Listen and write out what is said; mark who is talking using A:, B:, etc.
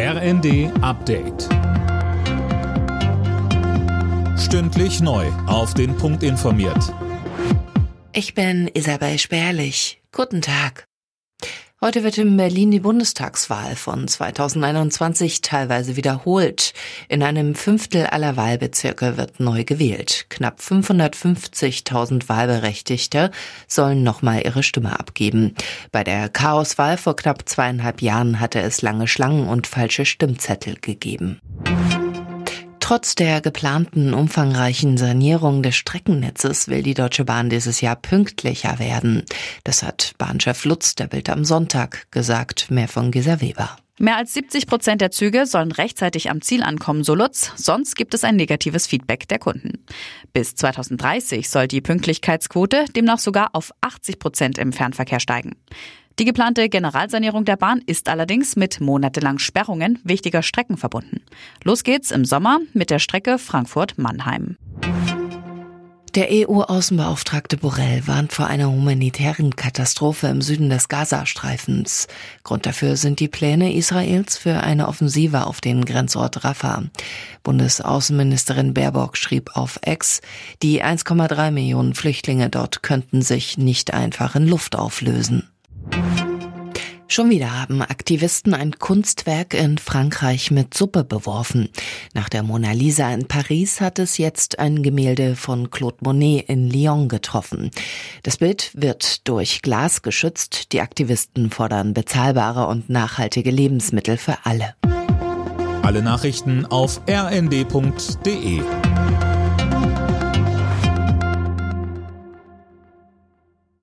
A: RND Update. Stündlich neu. Auf den Punkt informiert.
B: Ich bin Isabel Spärlich. Guten Tag. Heute wird in Berlin die Bundestagswahl von 2021 teilweise wiederholt. In einem Fünftel aller Wahlbezirke wird neu gewählt. Knapp 550.000 Wahlberechtigte sollen nochmal ihre Stimme abgeben. Bei der Chaoswahl vor knapp zweieinhalb Jahren hatte es lange Schlangen und falsche Stimmzettel gegeben. Trotz der geplanten umfangreichen Sanierung des Streckennetzes will die Deutsche Bahn dieses Jahr pünktlicher werden. Das hat Bahnchef Lutz der Bild am Sonntag gesagt. Mehr von Gisa Weber.
C: Mehr als 70 Prozent der Züge sollen rechtzeitig am Ziel ankommen, so Lutz. Sonst gibt es ein negatives Feedback der Kunden. Bis 2030 soll die Pünktlichkeitsquote demnach sogar auf 80 Prozent im Fernverkehr steigen. Die geplante Generalsanierung der Bahn ist allerdings mit monatelang Sperrungen wichtiger Strecken verbunden. Los geht's im Sommer mit der Strecke Frankfurt-Mannheim.
B: Der EU-Außenbeauftragte Borrell warnt vor einer humanitären Katastrophe im Süden des Gazastreifens. Grund dafür sind die Pläne Israels für eine Offensive auf den Grenzort Rafah. Bundesaußenministerin Baerbock schrieb auf Ex, die 1,3 Millionen Flüchtlinge dort könnten sich nicht einfach in Luft auflösen. Schon wieder haben Aktivisten ein Kunstwerk in Frankreich mit Suppe beworfen. Nach der Mona Lisa in Paris hat es jetzt ein Gemälde von Claude Monet in Lyon getroffen. Das Bild wird durch Glas geschützt. Die Aktivisten fordern bezahlbare und nachhaltige Lebensmittel für alle.
A: Alle Nachrichten auf rnd.de